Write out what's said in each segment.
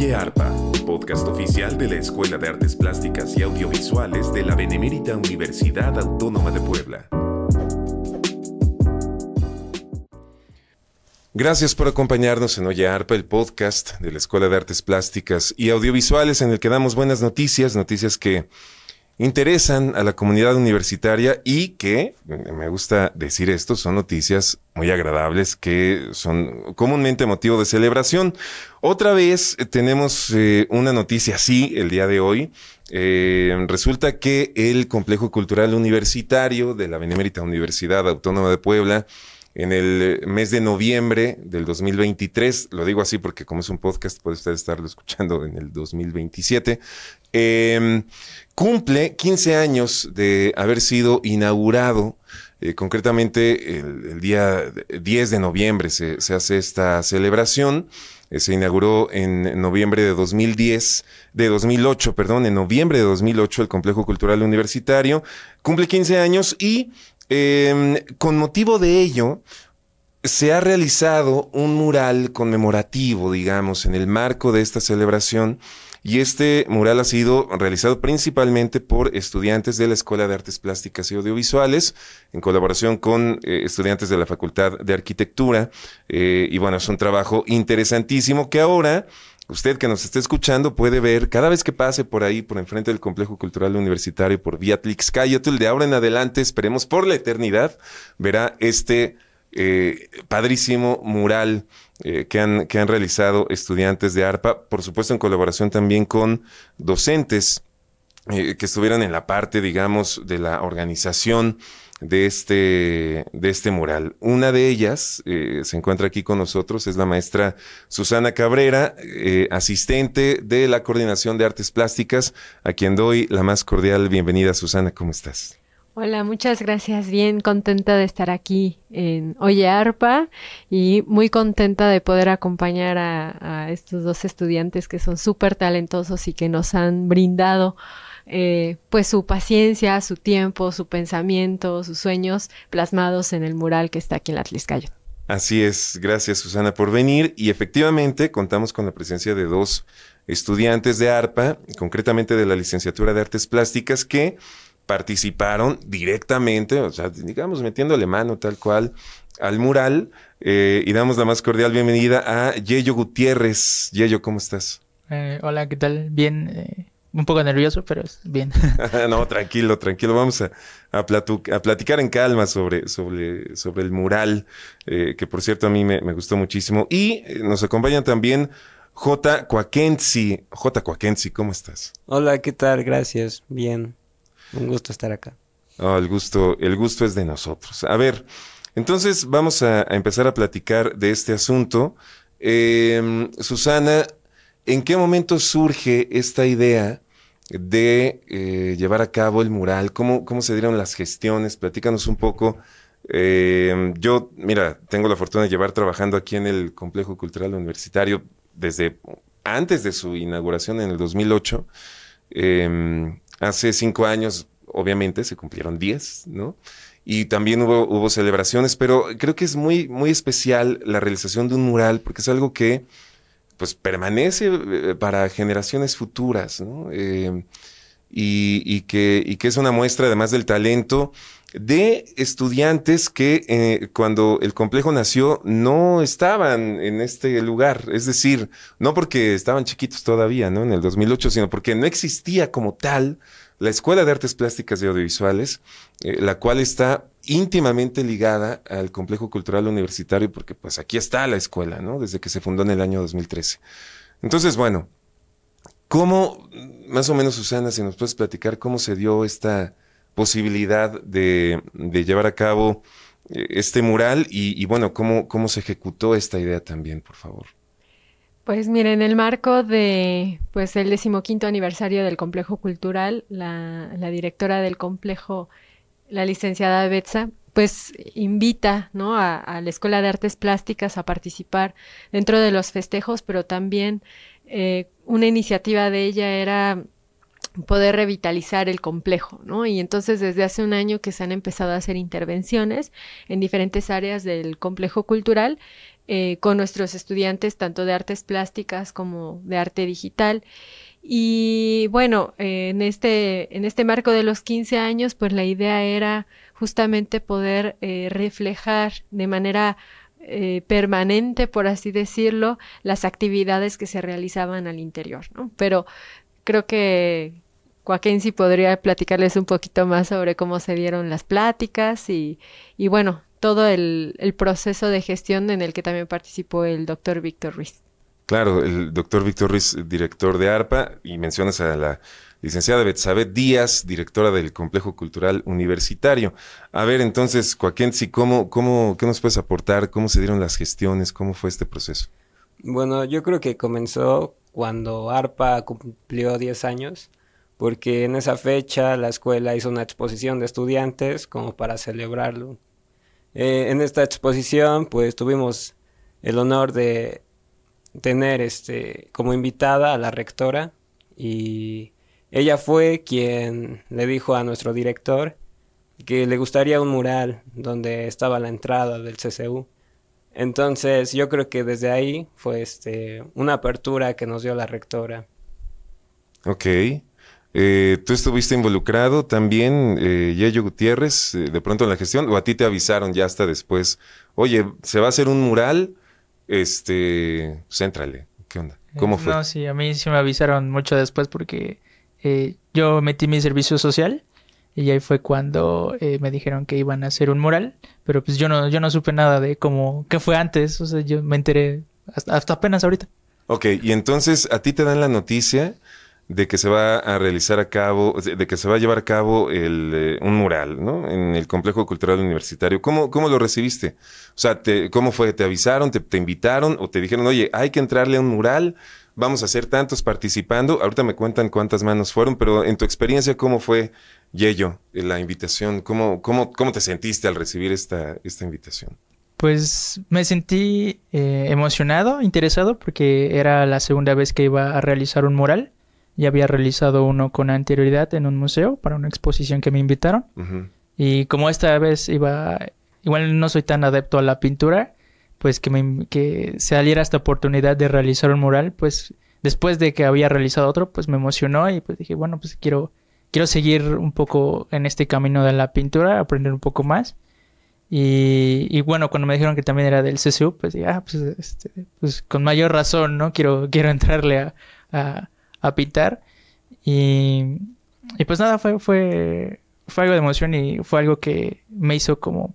Oye Arpa, podcast oficial de la Escuela de Artes Plásticas y Audiovisuales de la Benemérita Universidad Autónoma de Puebla. Gracias por acompañarnos en Oye Arpa, el podcast de la Escuela de Artes Plásticas y Audiovisuales en el que damos buenas noticias, noticias que interesan a la comunidad universitaria y que, me gusta decir esto, son noticias muy agradables que son comúnmente motivo de celebración. Otra vez eh, tenemos eh, una noticia así el día de hoy. Eh, resulta que el Complejo Cultural Universitario de la Benemérita Universidad Autónoma de Puebla en el mes de noviembre del 2023, lo digo así porque como es un podcast puede usted estarlo escuchando en el 2027, em, cumple 15 años de haber sido inaugurado, eh, concretamente el, día 10 de noviembre se, hace esta celebración, eh, se inauguró en noviembre de 2010, de 2008, perdón, en noviembre de 2008 el Complejo Cultural Universitario, cumple 15 años y Em, con motivo de ello, se ha realizado un mural conmemorativo, digamos, en el marco de esta celebración. Y este mural ha sido realizado principalmente por estudiantes de la Escuela de Artes Plásticas y Audiovisuales, en colaboración con eh, estudiantes de la Facultad de Arquitectura. Eh, y bueno, es un trabajo interesantísimo que ahora usted que nos esté escuchando puede ver cada vez que pase por ahí, por enfrente del Complejo Cultural Universitario, por Viatlix Cayotl, de ahora en adelante, esperemos por la eternidad, verá este eh, padrísimo mural eh, que, han, que han realizado estudiantes de ARPA, por supuesto en colaboración también con docentes eh, que estuvieran en la parte, digamos, de la organización de este, de este mural. Una de ellas eh, se encuentra aquí con nosotros, es la maestra Susana Cabrera, eh, asistente de la Coordinación de Artes Plásticas, a quien doy la más cordial bienvenida. Susana, ¿cómo estás? Hola, muchas gracias. Bien contenta de estar aquí en Oye Arpa y muy contenta de poder acompañar a, a estos dos estudiantes que son súper talentosos y que nos han brindado eh, pues su paciencia, su tiempo, su pensamiento, sus sueños plasmados en el mural que está aquí en la Atliscayo. Así es, gracias Susana por venir y efectivamente contamos con la presencia de dos estudiantes de ARPA, concretamente de la licenciatura de Artes Plásticas, que participaron directamente, o sea, digamos, metiéndole mano tal cual al mural eh, y damos la más cordial bienvenida a Yeyo Gutiérrez. Yeyo, ¿cómo estás? Eh, hola, ¿qué tal? Bien, un poco nervioso, pero es bien. no, tranquilo, tranquilo. Vamos a, a, platicar en calma sobre, sobre, sobre el mural, eh, que por cierto a mí me, gustó muchísimo. Y eh, nos acompañan también J. Coaquensi. J. Coaquensi, ¿cómo estás? Hola, ¿qué tal? Gracias. Bien. Un gusto estar acá. Oh, el gusto, el gusto es de nosotros. A ver, entonces vamos a, empezar a platicar de este asunto. Em, Susana, ¿En qué momento surge esta idea de eh, llevar a cabo el mural? ¿Cómo, ¿Cómo, se dieron las gestiones? Platícanos un poco. Eh, yo, mira, tengo la fortuna de llevar trabajando aquí en el Complejo Cultural Universitario desde antes de su inauguración en el 2008. Em, hace cinco años, obviamente, se cumplieron diez, ¿no? Y también hubo, hubo celebraciones, pero creo que es muy, muy especial la realización de un mural porque es algo que pues permanece eh, para generaciones futuras, ¿no? Eh, y, que, es una muestra además del talento de estudiantes que eh, cuando el complejo nació no estaban en este lugar, es decir, no porque estaban chiquitos todavía, ¿no? En el 2008, sino porque no existía como tal la Escuela de Artes Plásticas y Audiovisuales, la cual está íntimamente ligada al complejo cultural universitario, porque pues aquí está la escuela, ¿no? Desde que se fundó en el año 2013. Entonces, bueno, ¿cómo, más o menos, Susana, si nos puedes platicar cómo se dio esta posibilidad de, llevar a cabo eh, este mural y, bueno, cómo, cómo se ejecutó esta idea también, por favor? Pues mire, en el marco de pues el decimoquinto aniversario del complejo cultural, la, la directora del complejo la licenciada Betsa, pues invita ¿no? a, la Escuela de Artes Plásticas a participar dentro de los festejos, pero también eh, una iniciativa de ella era poder revitalizar el complejo, ¿no? Y entonces desde hace un año que se han empezado a hacer intervenciones en diferentes áreas del complejo cultural eh, con nuestros estudiantes, tanto de artes plásticas como de arte digital. Y bueno, en, este, en este marco de los 15 años, pues la idea era justamente poder eh, reflejar de manera eh, permanente, por así decirlo, las actividades que se realizaban al interior, ¿no? Pero creo que Joaquín podría platicarles un poquito más sobre cómo se dieron las pláticas y, y bueno, todo el, el, proceso de gestión en el que también participó el doctor Víctor Ruiz. Claro, el doctor Víctor Ruiz, director de ARPA, y mencionas a la licenciada Betsabet Díaz, directora del Complejo Cultural Universitario. A ver, entonces, Joaquín, ¿cómo, cómo, ¿qué nos puedes aportar? ¿Cómo se dieron las gestiones? ¿Cómo fue este proceso? Bueno, yo creo que comenzó cuando ARPA cumplió 10 años, porque en esa fecha la escuela hizo una exposición de estudiantes como para celebrarlo. Eh, en esta exposición, pues tuvimos el honor de tener este como invitada a la rectora y ella fue quien le dijo a nuestro director que le gustaría un mural donde estaba la entrada del CCU. Entonces yo creo que desde ahí fue este una apertura que nos dio la rectora. Ok. Eh, ¿Tú estuviste involucrado también, eh, Gutiérrez, eh, de pronto en la gestión? ¿O a ti te avisaron ya hasta después? Oye, se va a hacer un mural, este, céntrale. ¿Qué onda? ¿Cómo fue? No, sí, a mí sí me avisaron mucho después porque eh, yo metí mi servicio social y ahí fue cuando eh, me dijeron que iban a hacer un mural, pero pues yo no, yo no supe nada de cómo, qué fue antes, o sea, yo me enteré hasta, hasta apenas ahorita. Ok, y entonces a ti te dan la noticia de que se va a realizar a cabo, de que se va a llevar a cabo eh, un mural, ¿no? En el complejo cultural universitario. ¿Cómo, cómo lo recibiste? O sea, ¿cómo fue? ¿Te avisaron? Te, ¿Te invitaron? ¿O te dijeron, oye, hay que entrarle a un mural? Vamos a hacer tantos participando. Ahorita me cuentan cuántas manos fueron, pero en tu experiencia, ¿cómo fue, Yello, la invitación? ¿Cómo, cómo, cómo te sentiste al recibir esta, esta invitación? Pues me sentí eh, emocionado, interesado, porque era la segunda vez que iba a realizar un mural ya había realizado uno con anterioridad en un museo para una exposición que me invitaron. Ujú. Y como esta vez iba, igual no soy tan adepto a la pintura, pues que, me, que saliera esta oportunidad de realizar un mural, pues después de que había realizado otro, pues me emocionó y pues dije, bueno, pues quiero, quiero seguir un poco en este camino de la pintura, aprender un poco más. Y, y bueno, cuando me dijeron que también era del CSU, pues dije, ah, pues, este, pues con mayor razón, ¿no? Quiero, quiero entrarle a, a, a pintar. Y, y pues nada, fue, fue, fue algo de emoción y fue algo que me hizo como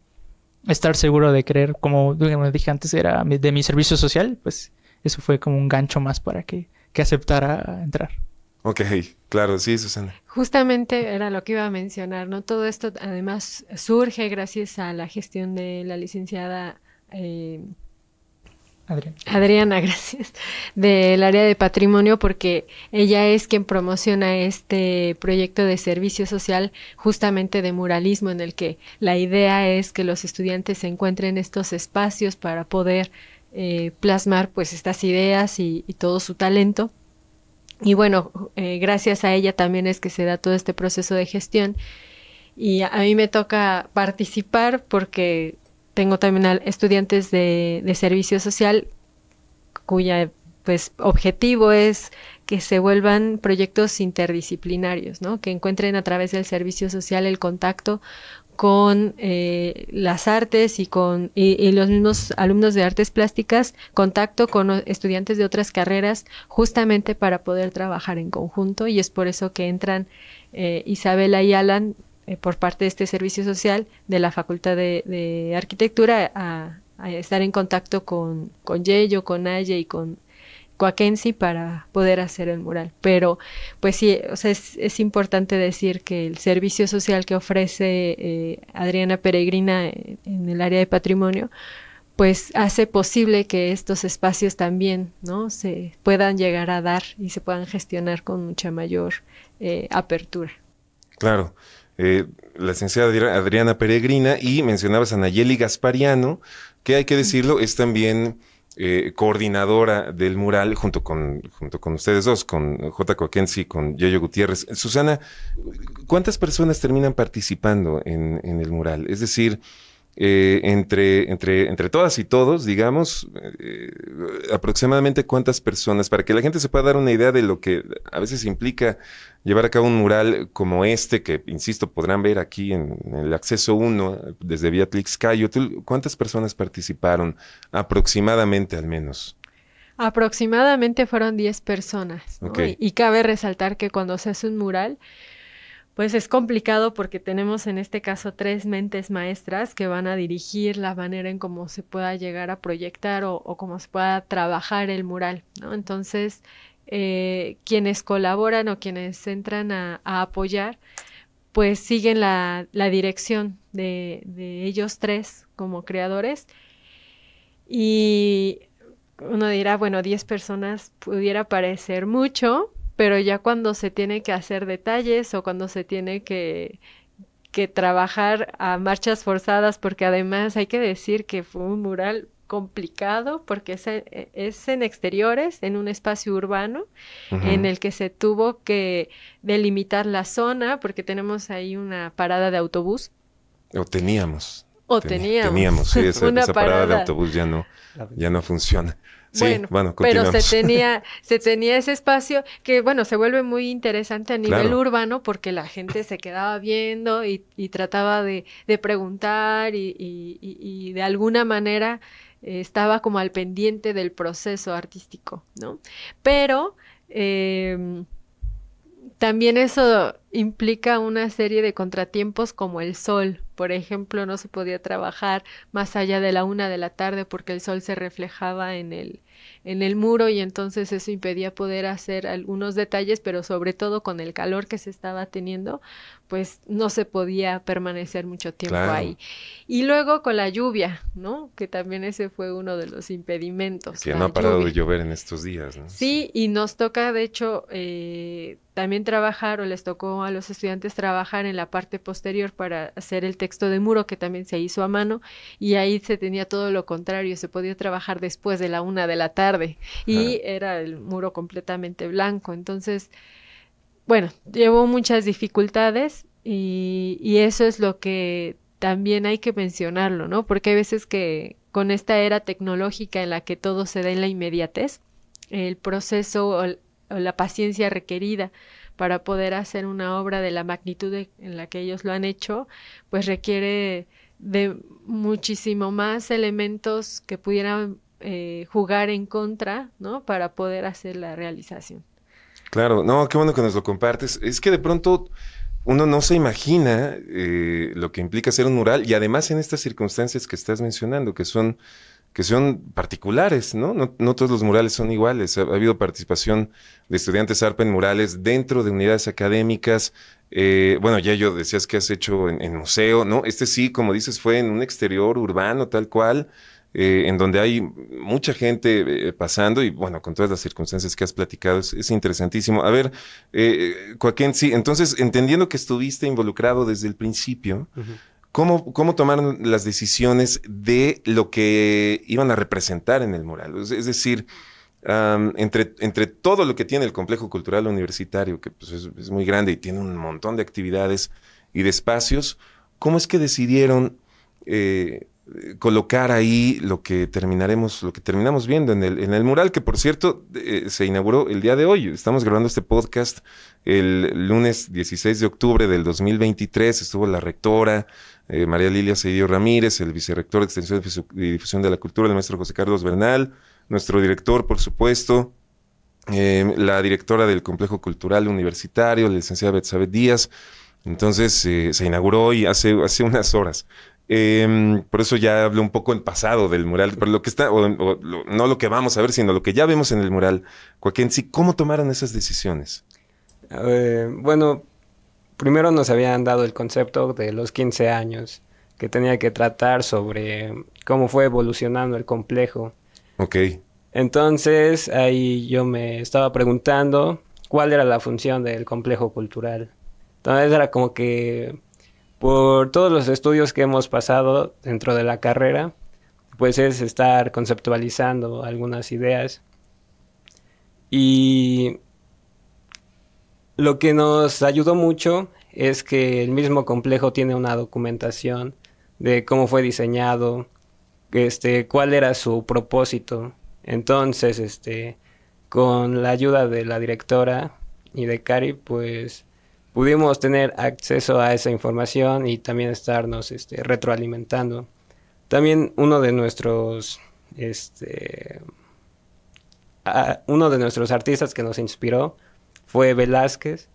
estar seguro de creer, como dije antes, era de mi servicio social, pues eso fue como un gancho más para que, que aceptara entrar. Ok, claro, sí, Susana. Justamente era lo que iba a mencionar, ¿no? Todo esto además surge gracias a la gestión de la licenciada eh, Adrián. Adriana, gracias, del área de patrimonio, porque ella es quien promociona este proyecto de servicio social justamente de muralismo, en el que la idea es que los estudiantes se encuentren estos espacios para poder eh, plasmar pues estas ideas y, todo su talento. Y bueno, eh, gracias a ella también es que se da todo este proceso de gestión. Y a mí me toca participar porque tengo también estudiantes de, de servicio social cuya pues objetivo es que se vuelvan proyectos interdisciplinarios, ¿no? Que encuentren a través del servicio social el contacto con eh, las artes y con y, los mismos alumnos de artes plásticas, contacto con estudiantes de otras carreras, justamente para poder trabajar en conjunto y es por eso que entran eh, Isabela y Alan eh, por parte de este servicio social de la Facultad de, Arquitectura a, estar en contacto con, con Yeyo, con Aye y con Coakensi para poder hacer el mural. Pero, pues sí, o sea, es, es importante decir que el servicio social que ofrece eh, Adriana Peregrina en, en el área de patrimonio, pues hace posible que estos espacios también, ¿no? Se puedan llegar a dar y se puedan gestionar con mucha mayor eh, apertura. Claro. Eh, la licenciada Adri- Adriana Peregrina y mencionabas a Nayeli Gaspariano, que hay que decirlo, es también eh, coordinadora del mural junto con, junto con ustedes dos, con J. Coaquensi y con Yoyo Gutiérrez. Susana, ¿cuántas personas terminan participando en, en el mural? Es decir, eh, entre, entre, entre todas y todos, digamos, eh, aproximadamente cuántas personas, para que la gente se pueda dar una idea de lo que a veces implica llevar a cabo un mural como este, que, insisto, podrán ver aquí en, el acceso 1 desde Beatrix Cayo. ¿Cuántas personas participaron? Aproximadamente al menos. Aproximadamente fueron 10 personas. y cabe resaltar que cuando se hace un mural, pues es complicado porque tenemos en este caso tres mentes maestras que van a dirigir la manera en cómo se pueda llegar a proyectar o, cómo se pueda trabajar el mural, ¿no? Entonces, eh, quienes colaboran o quienes entran a, apoyar, pues siguen la, dirección de, de, ellos tres como creadores. Y uno dirá, bueno, 10 personas pudiera parecer mucho, pero ya cuando se tiene que hacer detalles o cuando se tiene que, que trabajar a marchas forzadas, porque además hay que decir que fue un mural complicado porque es, e, es, en exteriores, en un espacio urbano, en el que se tuvo que delimitar la zona, porque tenemos ahí una parada de autobús. O teníamos. O teníamos. Teníamos, sí, esa, esa parada de autobús ya no, ya no funciona bueno, pero se tenía, se tenía ese espacio que, bueno, se vuelve muy interesante a nivel urbano porque la gente se quedaba viendo y, trataba de, preguntar y, de alguna manera eh, estaba como al pendiente del proceso artístico, ¿no? Pero em, también eso implica una serie de contratiempos como el sol. Por ejemplo, no se podía trabajar más allá de la una de la tarde porque el sol se reflejaba en el, en el muro y entonces eso impedía poder hacer algunos detalles, pero sobre todo con el calor que se estaba teniendo, pues no se podía permanecer mucho tiempo ahí. Y luego con la lluvia, ¿no? Que también ese fue uno de los impedimentos. Que no ha parado de llover en estos días, ¿no? Sí, y nos toca, de hecho, eh, también trabajar, o les tocó a los estudiantes trabajar en la parte posterior para hacer el texto de muro, que también se hizo a mano, y ahí se tenía todo lo contrario, se podía trabajar después de la una de la tarde, y era el muro completamente blanco. Entonces, bueno, llevó muchas dificultades, y, y eso es lo que también hay que mencionarlo, ¿no? Porque hay veces que con esta era tecnológica en la que todo se da en la inmediatez, el proceso o, la paciencia requerida para poder hacer una obra de la magnitud en la que ellos lo han hecho, pues requiere de muchísimo más elementos que pudieran eh, jugar en contra, ¿no? Para poder hacer la realización. Claro, no, qué bueno que nos lo compartes. Es que de pronto uno no se imagina eh, lo que implica hacer un mural y además en estas circunstancias que estás mencionando, que son que son particulares, ¿no? ¿no? todos los murales son iguales. Ha, habido participación de estudiantes ARPA en murales dentro de unidades académicas. Eh, bueno, ya yo decías que has hecho en, museo, ¿no? Este sí, como dices, fue en un exterior urbano, tal cual, eh, en donde hay mucha gente eh, pasando y, bueno, con todas las circunstancias que has platicado, es, interesantísimo. A ver, Joaquín, sí, entonces, entendiendo que estuviste involucrado desde el principio, ¿Cómo, ¿Cómo tomaron las decisiones de lo que iban a representar en el mural? Es, decir, entre, entre todo lo que tiene el complejo cultural universitario, que pues, es, muy grande y tiene un montón de actividades y de espacios, ¿cómo es que decidieron eh, colocar ahí lo que terminaremos, lo que terminamos viendo en el, en el mural, que por cierto eh, se inauguró el día de hoy. Estamos grabando este podcast el lunes 16 de octubre del 2023. Estuvo la rectora, eh, María Lilia Cedillo Ramírez, el vicerrector de Extensión y Difusión de la Cultura, el maestro José Carlos Bernal, nuestro director, por supuesto, em, la directora del Complejo Cultural Universitario, la licenciada Betsabe Díaz. Entonces eh, se inauguró hoy hace, hace unas horas. Em, por eso ya hablé un poco en pasado del mural, pero lo que está, o, no lo que vamos a ver, sino lo que ya vemos en el mural. Sí, ¿cómo tomaron esas decisiones? Eh, bueno, primero nos habían dado el concepto de los 15 años, que tenía que tratar sobre cómo fue evolucionando el complejo. Ok. Entonces ahí yo me estaba preguntando cuál era la función del complejo cultural. Entonces era como que por todos los estudios que hemos pasado dentro de la carrera, pues es estar conceptualizando algunas ideas. Y lo que nos ayudó mucho es que el mismo complejo tiene una documentación de cómo fue diseñado, este, cuál era su propósito. Entonces, este, con la ayuda de la directora y de Cari, pues pudimos tener acceso a esa información y también estarnos este, retroalimentando. También uno de nuestros, este, uno de nuestros artistas que nos inspiró fue Velázquez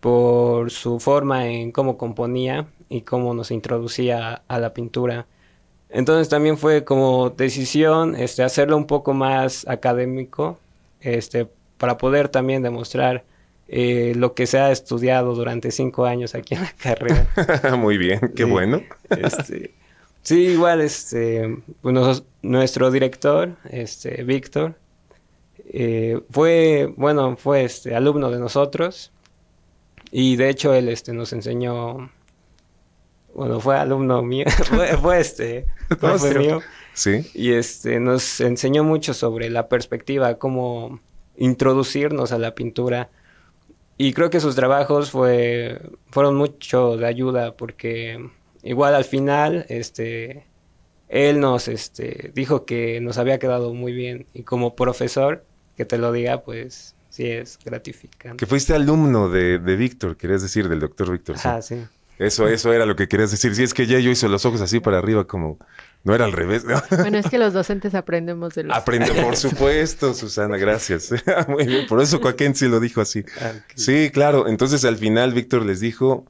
por su forma en cómo componía y cómo nos introducía a la pintura. Entonces también fue como decisión este, hacerlo un poco más académico, este, para poder también demostrar eh, lo que se ha estudiado durante cinco años aquí en la carrera. Muy bien, qué bueno. Este, sí, igual, este, pues nuestro director, este, Víctor, eh, fue, bueno, fue este, alumno de nosotros y de hecho él este, nos enseñó, bueno, fue alumno mío, fue, este, fue mío. Sí. Y este, nos enseñó mucho sobre la perspectiva, cómo introducirnos a la pintura. Y creo que sus trabajos fue, fueron mucho de ayuda porque igual al final, este, él nos este, dijo que nos había quedado muy bien y como profesor que te lo diga, pues sí es gratificante. Que fuiste alumno de, de Víctor, querías decir, del doctor Víctor. Ah, sí. Eso, eso era lo que querías decir. Sí, es que ya yo hice los ojos así para arriba, como no era al revés. Bueno, es que los docentes aprendemos de los. Aprende, por supuesto, Susana, gracias. Muy bien, por eso Joaquín sí lo dijo así. Ah, sí, claro. Entonces al final Víctor les dijo,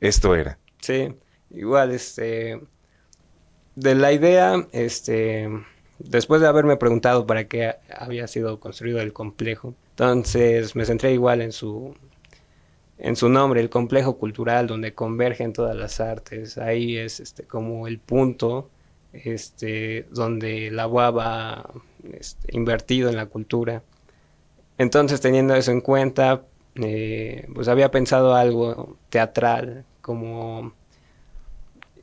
esto era. Sí, igual, este, de la idea, este, después de haberme preguntado para qué había sido construido el complejo, entonces me centré igual en su en su nombre, el complejo cultural donde convergen todas las artes. Ahí es este como el punto este donde la UAB ha este, invertido en la cultura. Entonces, teniendo eso en cuenta, eh, pues había pensado algo teatral, como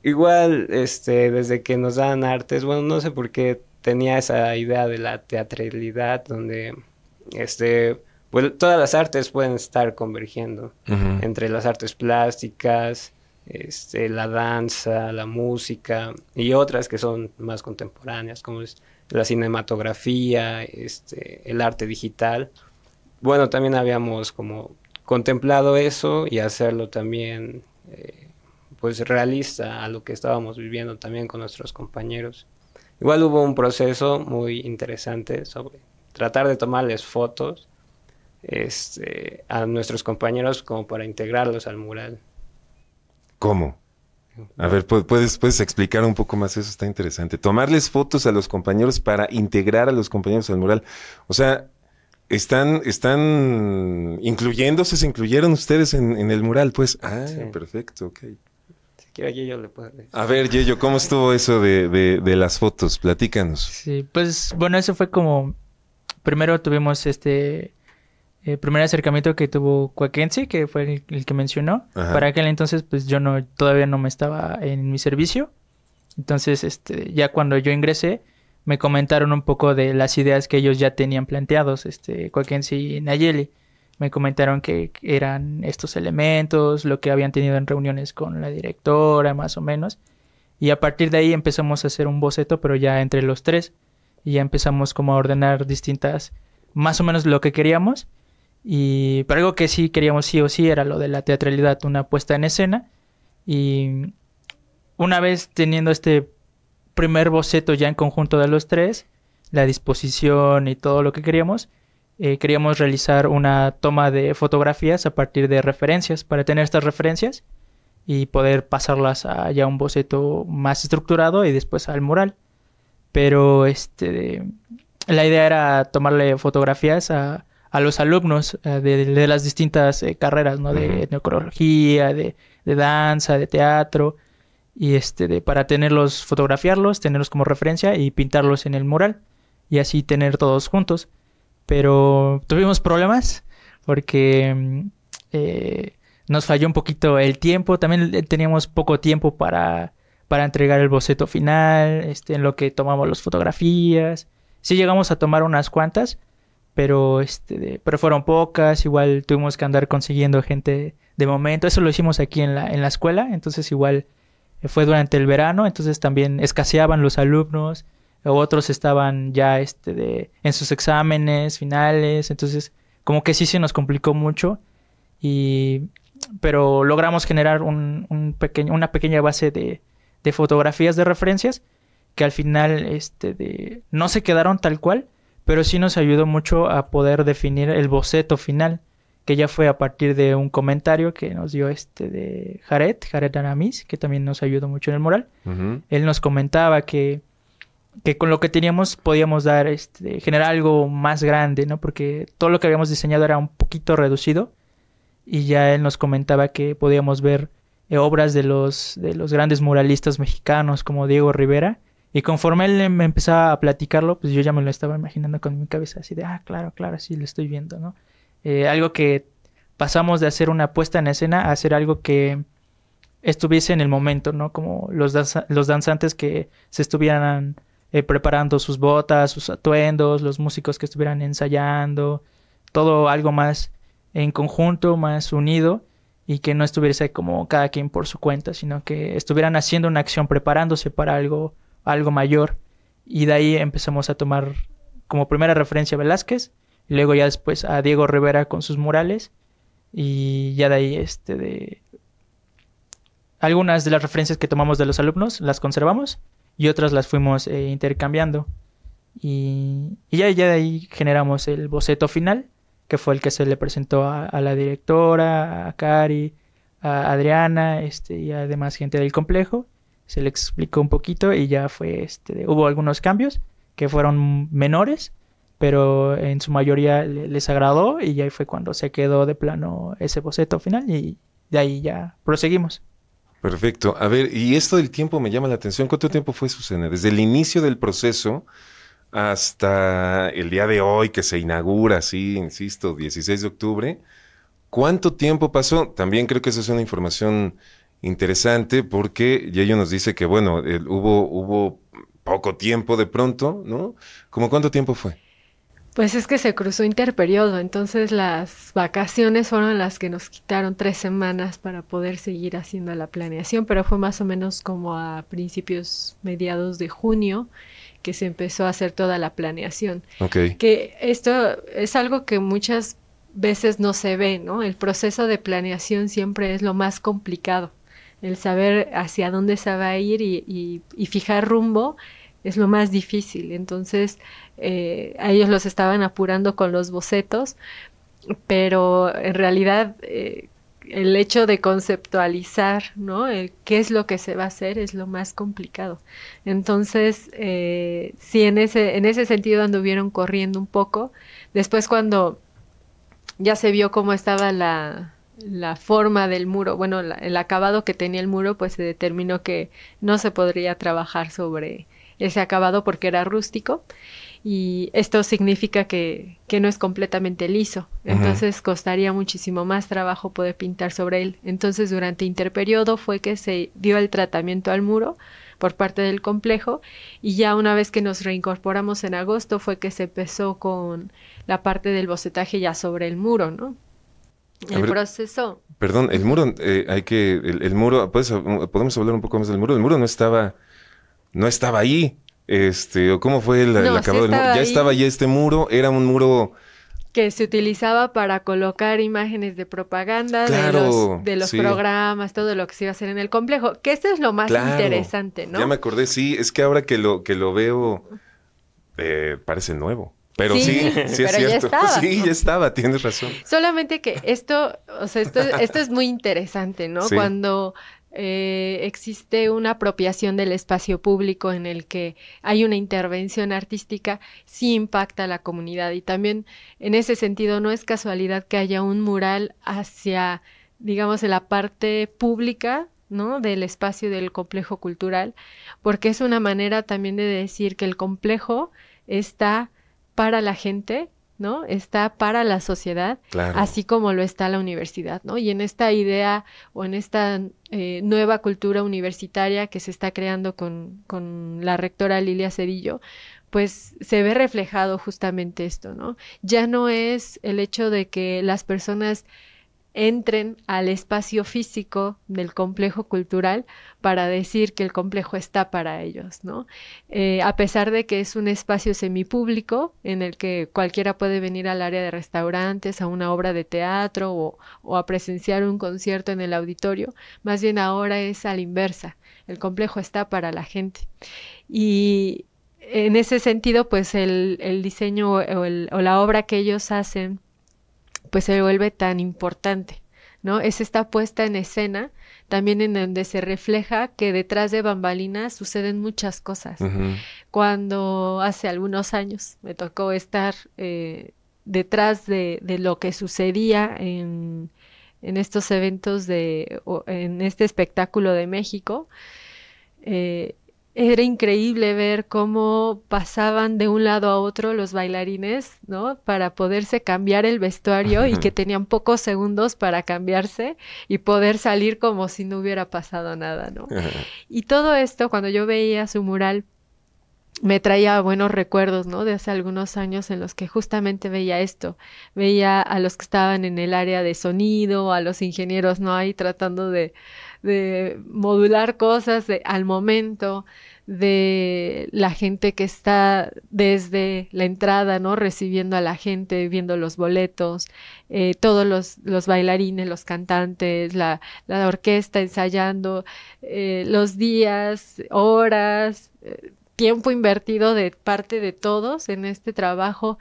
igual, este, desde que nos dan artes, bueno, no sé por qué tenía esa idea de la teatralidad donde este pues todas las artes pueden estar convergiendo entre las artes plásticas, este, la danza, la música y otras que son más contemporáneas como es la cinematografía, este, el arte digital. Bueno, también habíamos como contemplado eso y hacerlo también eh, pues realista a lo que estábamos viviendo también con nuestros compañeros. Igual hubo un proceso muy interesante sobre tratar de tomarles fotos este, a nuestros compañeros como para integrarlos al mural. ¿Cómo? A ver, ¿puedes, puedes explicar un poco más eso, está interesante. Tomarles fotos a los compañeros para integrar a los compañeros al mural. O sea, están, están incluyéndose, se incluyeron ustedes en, el mural, pues. Ah, perfecto, ok. A ver, Yeyo, ¿cómo estuvo eso de, las fotos? Platícanos. Sí, pues bueno, eso fue como. Primero tuvimos este. Eh, primer acercamiento que tuvo Cuaquense, que fue el, que mencionó. Para aquel entonces, pues yo no, todavía no me estaba en mi servicio. Entonces, este, ya cuando yo ingresé, me comentaron un poco de las ideas que ellos ya tenían planteados, este, Cuaquense y Nayeli me comentaron que eran estos elementos, lo que habían tenido en reuniones con la directora, más o menos. Y a partir de ahí empezamos a hacer un boceto, pero ya entre los tres. Y ya empezamos como a ordenar distintas, más o menos lo que queríamos. Y pero algo que sí queríamos sí o sí era lo de la teatralidad, una puesta en escena. Y una vez teniendo este primer boceto ya en conjunto de los tres, la disposición y todo lo que queríamos, eh, queríamos realizar una toma de fotografías a partir de referencias para tener estas referencias y poder pasarlas a ya un boceto más estructurado y después al mural. Pero este la idea era tomarle fotografías a, a los alumnos eh, de, las distintas eh, carreras, ¿no? De etnocología, de, de, danza, de teatro, y este, de, para tenerlos, fotografiarlos, tenerlos como referencia y pintarlos en el mural, y así tener todos juntos pero tuvimos problemas porque mm, eh, nos falló un poquito el tiempo, también teníamos poco tiempo para, para entregar el boceto final, este, en lo que tomamos las fotografías. Sí llegamos a tomar unas cuantas, pero, este, pero fueron pocas, igual tuvimos que andar consiguiendo gente de momento, eso lo hicimos aquí en la, en la escuela, entonces igual fue durante el verano, entonces también escaseaban los alumnos, otros estaban ya este, de, en sus exámenes finales, entonces como que sí se nos complicó mucho, y, pero logramos generar un, un pequeño, una pequeña base de, de, fotografías de referencias que al final este, de, no se quedaron tal cual, pero sí nos ayudó mucho a poder definir el boceto final, que ya fue a partir de un comentario que nos dio este de Jared, Jared Aramis, que también nos ayudó mucho en el moral. Él nos comentaba que, que con lo que teníamos podíamos dar, este, generar algo más grande, ¿no? Porque todo lo que habíamos diseñado era un poquito reducido y ya él nos comentaba que podíamos ver eh, obras de los, de los grandes muralistas mexicanos como Diego Rivera y conforme él me empezaba a platicarlo, pues yo ya me lo estaba imaginando con mi cabeza, así de, ah, claro, claro, sí, lo estoy viendo, ¿no? Eh, algo que pasamos de hacer una puesta en escena a hacer algo que estuviese en el momento, ¿no? Como los, los danzantes que se estuvieran eh, preparando sus botas, sus atuendos, los músicos que estuvieran ensayando, todo algo más en conjunto, más unido y que no estuviese como cada quien por su cuenta, sino que estuvieran haciendo una acción, preparándose para algo algo mayor. Y de ahí empezamos a tomar como primera referencia a Velázquez, y luego ya después a Diego Rivera con sus murales, y ya de ahí este de... Algunas de las referencias que tomamos de los alumnos las conservamos y otras las fuimos eh, intercambiando. Y, ya, ya de ahí generamos el boceto final, que fue el que se le presentó a, a la directora, a Cari, a Adriana este, y además gente del complejo se le explicó un poquito y ya fue, este, hubo algunos cambios que fueron menores, pero en su mayoría les agradó y ahí fue cuando se quedó de plano ese boceto final y de ahí ya proseguimos. Perfecto. A ver, y esto del tiempo me llama la atención. ¿Cuánto tiempo fue, Susana? Desde el inicio del proceso hasta el día de hoy que se inaugura, sí, insisto, 16 de octubre. ¿Cuánto tiempo pasó? También creo que esa es una información interesante porque ello nos dice que, bueno, hubo, hubo poco tiempo de pronto, ¿no? ¿Cómo cuánto tiempo fue? Pues es que se cruzó interperiodo, entonces las vacaciones fueron las que nos quitaron tres semanas para poder seguir haciendo la planeación, pero fue más o menos como a principios, mediados de junio que se empezó a hacer toda la planeación. Ok. Que esto es algo que muchas veces no se ve, ¿no? El proceso de planeación siempre es lo más complicado el saber hacia dónde se va a ir y, fijar rumbo es lo más difícil. Entonces, eh, a ellos los estaban apurando con los bocetos, pero en realidad eh, el hecho de conceptualizar, ¿no? qué es lo que se va a hacer es lo más complicado. Entonces, eh, sí, en ese, en ese sentido anduvieron corriendo un poco. Después cuando ya se vio cómo estaba la, la forma del muro, bueno, el acabado que tenía el muro, pues se determinó que no se podría trabajar sobre ese acabado porque era rústico y esto significa que, que no es completamente liso, entonces costaría muchísimo más trabajo poder pintar sobre él. Entonces durante interperiodo fue que se dio el tratamiento al muro por parte del complejo y ya una vez que nos reincorporamos en agosto fue que se empezó con la parte del bocetaje ya sobre el muro, ¿no? El proceso. Perdón, el muro, eh, hay que, el, muro, podemos hablar un poco más del muro. El muro no estaba, no estaba ahí. Este, o cómo fue el, acabado del muro. Ya estaba ahí este muro, era un muro que se utilizaba para colocar imágenes de propaganda de los, de los programas, todo lo que se iba a hacer en el complejo, que esto es lo más interesante, ¿no? Ya me acordé, sí, es que ahora que lo, que lo veo, eh, parece nuevo. Pero sí, sí, es cierto. Ya estaba. Sí, ya estaba, tienes razón. Solamente que esto, o sea, esto, esto es muy interesante, ¿no? Cuando eh, existe una apropiación del espacio público en el que hay una intervención artística, sí impacta a la comunidad. Y también en ese sentido no es casualidad que haya un mural hacia, digamos, en la parte pública ¿no? del espacio del complejo cultural, porque es una manera también de decir que el complejo está para la gente, ¿no? Está para la sociedad, así como lo está la universidad, ¿no? Y en esta idea o en esta eh, nueva cultura universitaria que se está creando con, con la rectora Lilia Cedillo, pues se ve reflejado justamente esto, ¿no? Ya no es el hecho de que las personas entren al espacio físico del complejo cultural para decir que el complejo está para ellos, ¿no? Eh, a pesar de que es un espacio semipúblico en el que cualquiera puede venir al área de restaurantes, a una obra de teatro o, a presenciar un concierto en el auditorio, más bien ahora es a la inversa, el complejo está para la gente. Y en ese sentido, pues el, diseño o la obra que ellos hacen pues se vuelve tan importante, ¿no? Es esta puesta en escena también en donde se refleja que detrás de bambalinas suceden muchas cosas. Cuando hace algunos años me tocó estar eh, detrás de, de, lo que sucedía en, en estos eventos de, o, en este espectáculo de México, eh, era increíble ver cómo pasaban de un lado a otro los bailarines, ¿no? Para poderse cambiar el vestuario y que tenían pocos segundos para cambiarse y poder salir como si no hubiera pasado nada, ¿no? Y todo esto, cuando yo veía su mural, me traía buenos recuerdos, ¿no? De hace algunos años en los que justamente veía esto, veía a los que estaban en el área de sonido, a los ingenieros, ¿no? Ahí tratando de, de modular cosas de, al momento, de la gente que está desde la entrada, ¿no? Recibiendo a la gente, viendo los boletos, eh, todos los, los, bailarines, los cantantes, la, la orquesta ensayando, eh, los días, horas, eh, tiempo invertido de parte de todos en este trabajo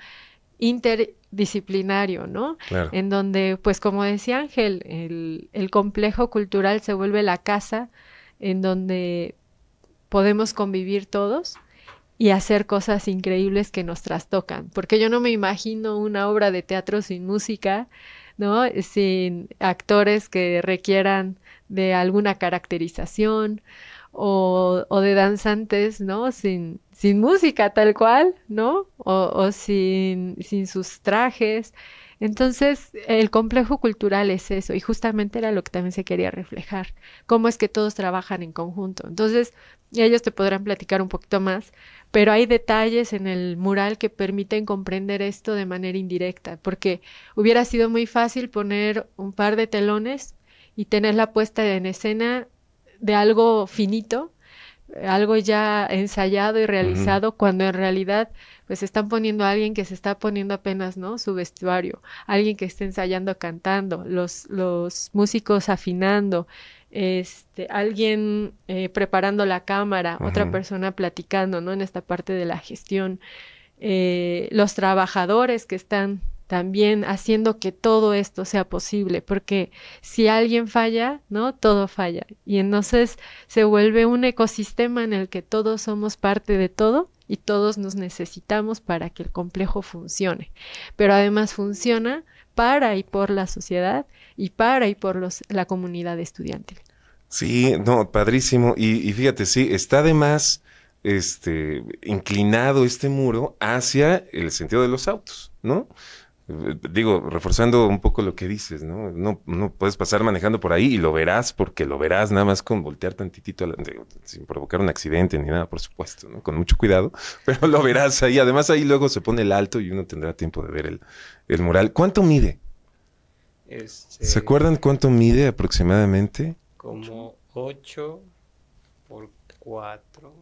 interdisciplinario, ¿no? Claro. En donde, pues como decía Ángel, el, el, complejo cultural se vuelve la casa en donde podemos convivir todos y hacer cosas increíbles que nos trastocan, porque yo no me imagino una obra de teatro sin música, ¿no? Sin actores que requieran de alguna caracterización o, o de danzantes, ¿no? Sin, sin música tal cual, ¿no? O, o sin, sin sus trajes. Entonces, el complejo cultural es eso, y justamente era lo que también se quería reflejar, cómo es que todos trabajan en conjunto. Entonces, ellos te podrán platicar un poquito más, pero hay detalles en el mural que permiten comprender esto de manera indirecta, porque hubiera sido muy fácil poner un par de telones y tener la puesta en escena de algo finito, algo ya ensayado y realizado, uh -huh. cuando en realidad pues están poniendo a alguien que se está poniendo apenas, ¿no? Su vestuario, alguien que está ensayando cantando, los, los músicos afinando, este, alguien eh, preparando la cámara, uh -huh. otra persona platicando, ¿no? En esta parte de la gestión, eh, los trabajadores que están también haciendo que todo esto sea posible, porque si alguien falla, ¿no? Todo falla. Y entonces se vuelve un ecosistema en el que todos somos parte de todo y todos nos necesitamos para que el complejo funcione. Pero además funciona para y por la sociedad y para y por los, la comunidad estudiantil. Sí, no, padrísimo. Y, y fíjate, sí, está además este, inclinado este muro hacia el sentido de los autos, ¿no? Digo, reforzando un poco lo que dices, ¿no? ¿no? No puedes pasar manejando por ahí y lo verás porque lo verás nada más con voltear tantitito, la, sin provocar un accidente ni nada, por supuesto, ¿no? Con mucho cuidado, pero lo verás ahí. Además ahí luego se pone el alto y uno tendrá tiempo de ver el, el mural. ¿Cuánto mide? Este... ¿Se acuerdan cuánto mide aproximadamente? Como 8 por 4.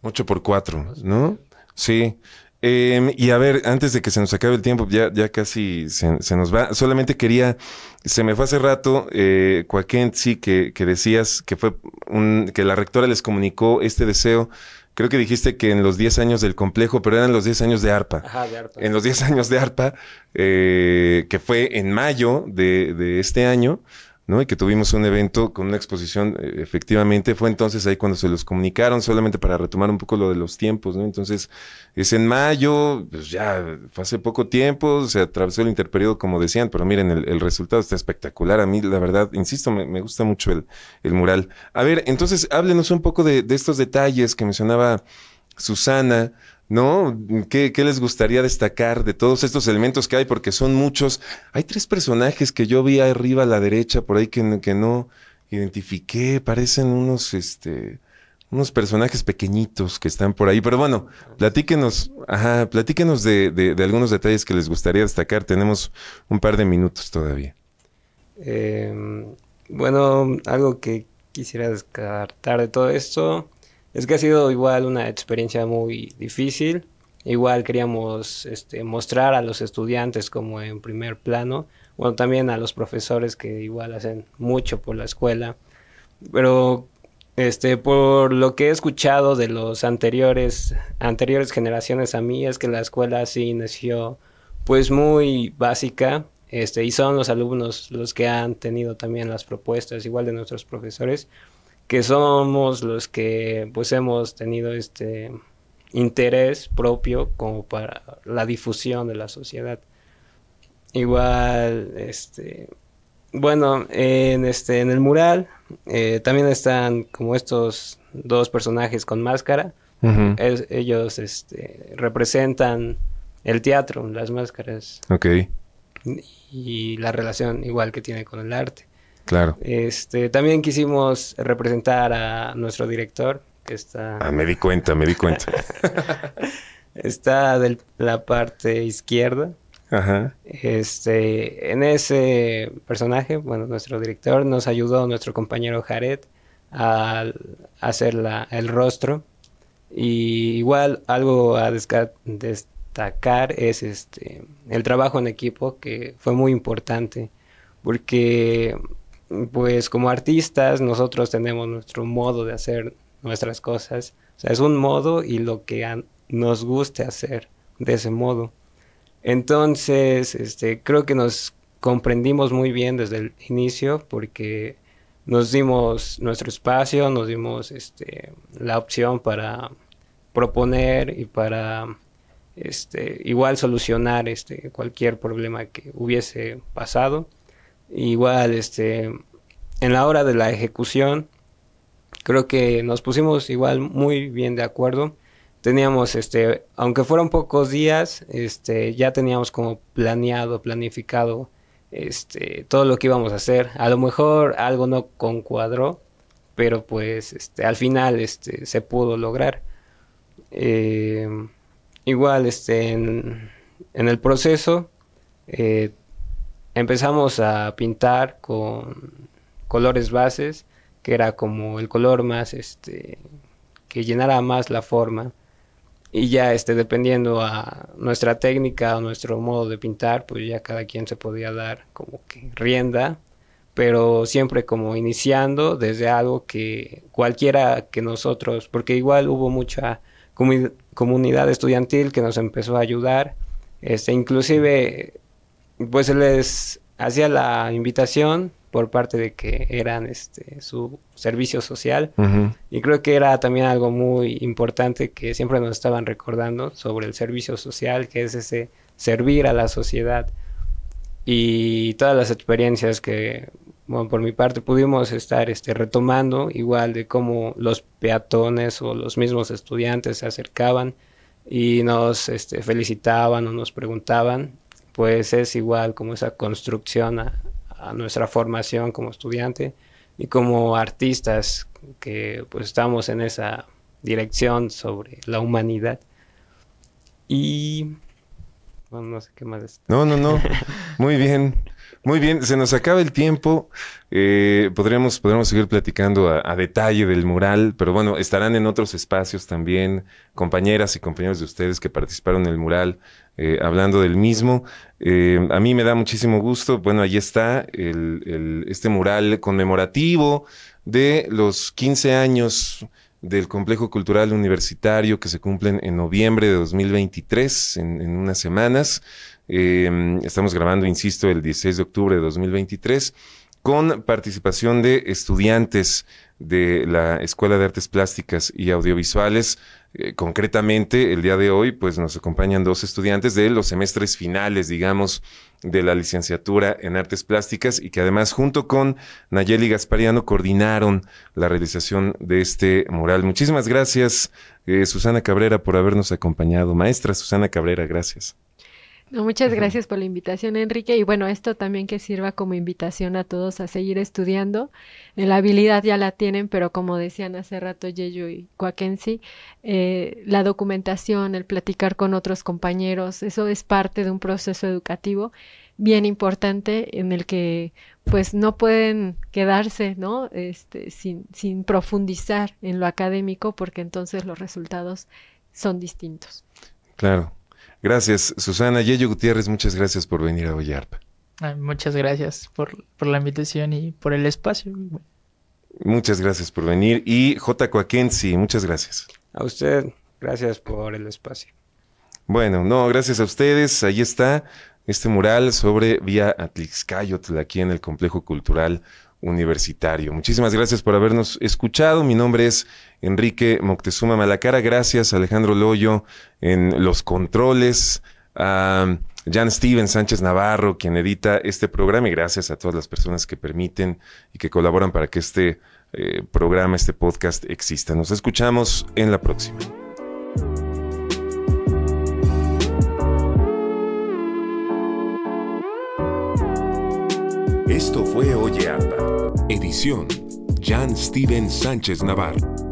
8 por 4, ¿no? Sí. Eh, y a ver, antes de que se nos acabe el tiempo, ya, ya casi se, se nos va. Solamente quería, se me fue hace rato, eh, que, que decías que fue un, que la rectora les comunicó este deseo. Creo que dijiste que en los 10 años del complejo, pero eran los 10 años de ARPA. Ajá, de ARPA. En los 10 años de ARPA, eh, que fue en mayo de, de este año, ¿no? Y que tuvimos un evento con una exposición, eh, efectivamente, fue entonces ahí cuando se los comunicaron, solamente para retomar un poco lo de los tiempos, ¿no? Entonces, es en mayo, pues ya fue hace poco tiempo, se atravesó el interperiodo, como decían, pero miren, el, resultado está espectacular. A mí, la verdad, insisto, me, me gusta mucho el, el, mural. A ver, entonces, háblenos un poco de, de estos detalles que mencionaba Susana, ¿no? ¿Qué, ¿Qué, les gustaría destacar de todos estos elementos que hay? Porque son muchos. Hay tres personajes que yo vi arriba a la derecha, por ahí que, no identifiqué. Parecen unos, este, unos personajes pequeñitos que están por ahí. Pero bueno, platíquenos, ajá, platíquenos de algunos detalles que les gustaría destacar. Tenemos un par de minutos todavía. Em, bueno, algo que quisiera descartar de todo esto es que ha sido igual una experiencia muy difícil. Igual queríamos este, mostrar a los estudiantes como en primer plano, bueno, también a los profesores que igual hacen mucho por la escuela, pero este, por lo que he escuchado de los anteriores, anteriores generaciones a mí, es que la escuela sí nació pues muy básica, este, y son los alumnos los que han tenido también las propuestas, igual de nuestros profesores, que somos los que pues hemos tenido este interés propio como para la difusión de la sociedad. Igual, este, bueno, en este, en el mural eh, también están como estos dos personajes con máscara. ellos este, representan el teatro, las máscaras. Ok. Y la relación igual que tiene con el arte. Claro. Este, también quisimos representar a nuestro director, que está... Ah, me di cuenta, me di cuenta. está de la parte izquierda. Ajá. Este, en ese personaje, bueno, nuestro director nos ayudó nuestro compañero Jared a, hacer la, el rostro. Y igual algo a destacar es este el trabajo en equipo que fue muy importante porque pues como artistas nosotros tenemos nuestro modo de hacer nuestras cosas. O sea, es un modo y lo que nos guste hacer de ese modo. Entonces, este, creo que nos comprendimos muy bien desde el inicio porque nos dimos nuestro espacio, nos dimos este, la opción para proponer y para este, igual solucionar este, cualquier problema que hubiese pasado. Igual, este, en la hora de la ejecución, creo que nos pusimos igual muy bien de acuerdo. Teníamos, este, aunque fueron pocos días, este, ya teníamos como planeado, planificado, este, todo lo que íbamos a hacer. A lo mejor algo no concuadró, pero pues, este, al final, este, se pudo lograr. Eh, igual, este, en, en el proceso, eh, empezamos a pintar con colores bases, que era como el color más, este, que llenara más la forma. Y ya, este, dependiendo a nuestra técnica o nuestro modo de pintar, pues ya cada quien se podía dar como que rienda, pero siempre como iniciando desde algo que cualquiera que nosotros, porque igual hubo mucha comunidad estudiantil que nos empezó a ayudar, este, inclusive pues se les hacía la invitación por parte de que eran este su servicio social. Y creo que era también algo muy importante que siempre nos estaban recordando sobre el servicio social que es ese servir a la sociedad. Y todas las experiencias que bueno, por mi parte pudimos estar este retomando igual de cómo los peatones o los mismos estudiantes se acercaban y nos este, felicitaban o nos preguntaban pues es igual como esa construcción a, nuestra formación como estudiante y como artistas que pues estamos en esa dirección sobre la humanidad. Y bueno, no sé qué más. No, no, no. Muy bien. Muy bien, se nos acaba el tiempo. Eh, podríamos, seguir platicando a, detalle del mural, pero bueno, estarán en otros espacios también compañeras y compañeros de ustedes que participaron en el mural eh, hablando del mismo. Eh, a mí me da muchísimo gusto. Bueno, ahí está el, este mural conmemorativo de los 15 años del Complejo Cultural Universitario que se cumplen en noviembre de 2023, en, en unas semanas. Em, estamos grabando, insisto, el 16 de octubre de 2023 con participación de estudiantes de la Escuela de Artes Plásticas y Audiovisuales. Eh, concretamente, el día de hoy, pues nos acompañan dos estudiantes de los semestres finales, digamos, de la licenciatura en Artes Plásticas y que además, junto con Nayeli Gaspariano, coordinaron la realización de este mural. Muchísimas gracias, eh, Susana Cabrera, por habernos acompañado. Maestra Susana Cabrera, gracias muchas gracias por la invitación, Enrique. Y bueno, esto también que sirva como invitación a todos a seguir estudiando. Eh, la habilidad ya la tienen, pero como decían hace rato Yeyo y Cuaquensi, eh, la documentación, el platicar con otros compañeros, eso es parte de un proceso educativo bien importante en el que pues no pueden quedarse, ¿no? Este, sin, sin profundizar en lo académico porque entonces los resultados son distintos. Claro. Gracias, Susana. Yeyo Gutiérrez, muchas gracias por venir a Vallarpa. muchas gracias por, por, la invitación y por el espacio. Muchas gracias por venir. Y J. Coaquensi, muchas gracias. A usted, gracias por el espacio. Bueno, no, gracias a ustedes. Ahí está este mural sobre Vía Atlixcayotl aquí en el Complejo Cultural Universitario. Muchísimas gracias por habernos escuchado. Mi nombre es Enrique Moctezuma Malacara. Gracias Alejandro Loyo en los controles. A Jan Steven Sánchez Navarro, quien edita este programa, y gracias a todas las personas que permiten y que colaboran para que este eh, programa, este podcast exista. Nos escuchamos en la próxima. Esto fue Oye Edición Jan Steven Sánchez Navarro.